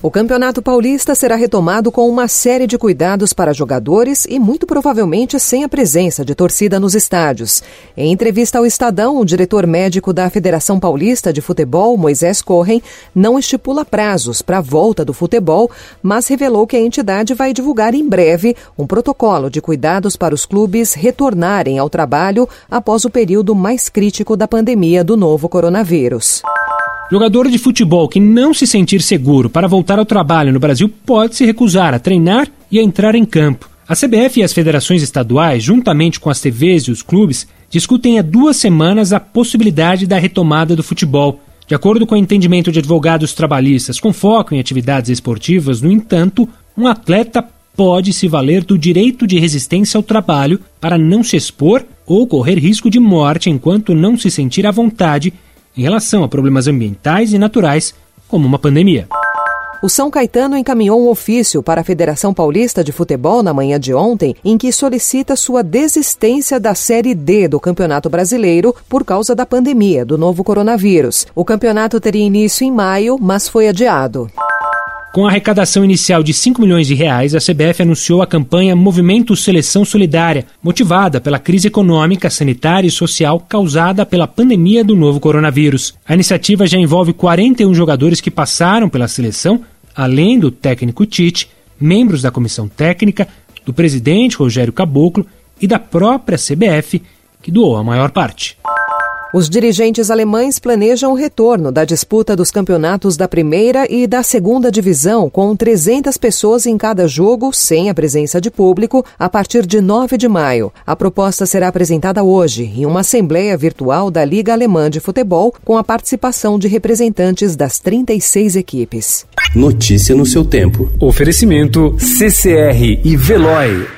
O Campeonato Paulista será retomado com uma série de cuidados para jogadores e muito provavelmente sem a presença de torcida nos estádios. Em entrevista ao Estadão, o diretor médico da Federação Paulista de Futebol, Moisés Corren, não estipula prazos para a volta do futebol, mas revelou que a entidade vai divulgar em breve um protocolo de cuidados para os clubes retornarem ao trabalho após o período mais crítico da pandemia do novo coronavírus. Jogador de futebol que não se sentir seguro para voltar ao trabalho no Brasil pode se recusar a treinar e a entrar em campo. A CBF e as federações estaduais, juntamente com as TVs e os clubes, discutem há duas semanas a possibilidade da retomada do futebol. De acordo com o entendimento de advogados trabalhistas com foco em atividades esportivas, no entanto, um atleta pode se valer do direito de resistência ao trabalho para não se expor ou correr risco de morte enquanto não se sentir à vontade em relação a problemas ambientais e naturais, como uma pandemia. O São Caetano encaminhou um ofício para a Federação Paulista de Futebol na manhã de ontem, em que solicita sua desistência da Série D do Campeonato Brasileiro por causa da pandemia do novo coronavírus. O campeonato teria início em maio, mas foi adiado. Com a arrecadação inicial de 5 milhões de reais, a CBF anunciou a campanha Movimento Seleção Solidária, motivada pela crise econômica, sanitária e social causada pela pandemia do novo coronavírus. A iniciativa já envolve 41 jogadores que passaram pela seleção, além do técnico Tite, membros da comissão técnica, do presidente Rogério Caboclo e da própria CBF, que doou a maior parte. Os dirigentes alemães planejam o retorno da disputa dos campeonatos da primeira e da segunda divisão, com 300 pessoas em cada jogo, sem a presença de público, a partir de 9 de maio. A proposta será apresentada hoje, em uma assembleia virtual da Liga Alemã de Futebol, com a participação de representantes das 36 equipes. Notícia no seu tempo. Oferecimento CCR e Veloy.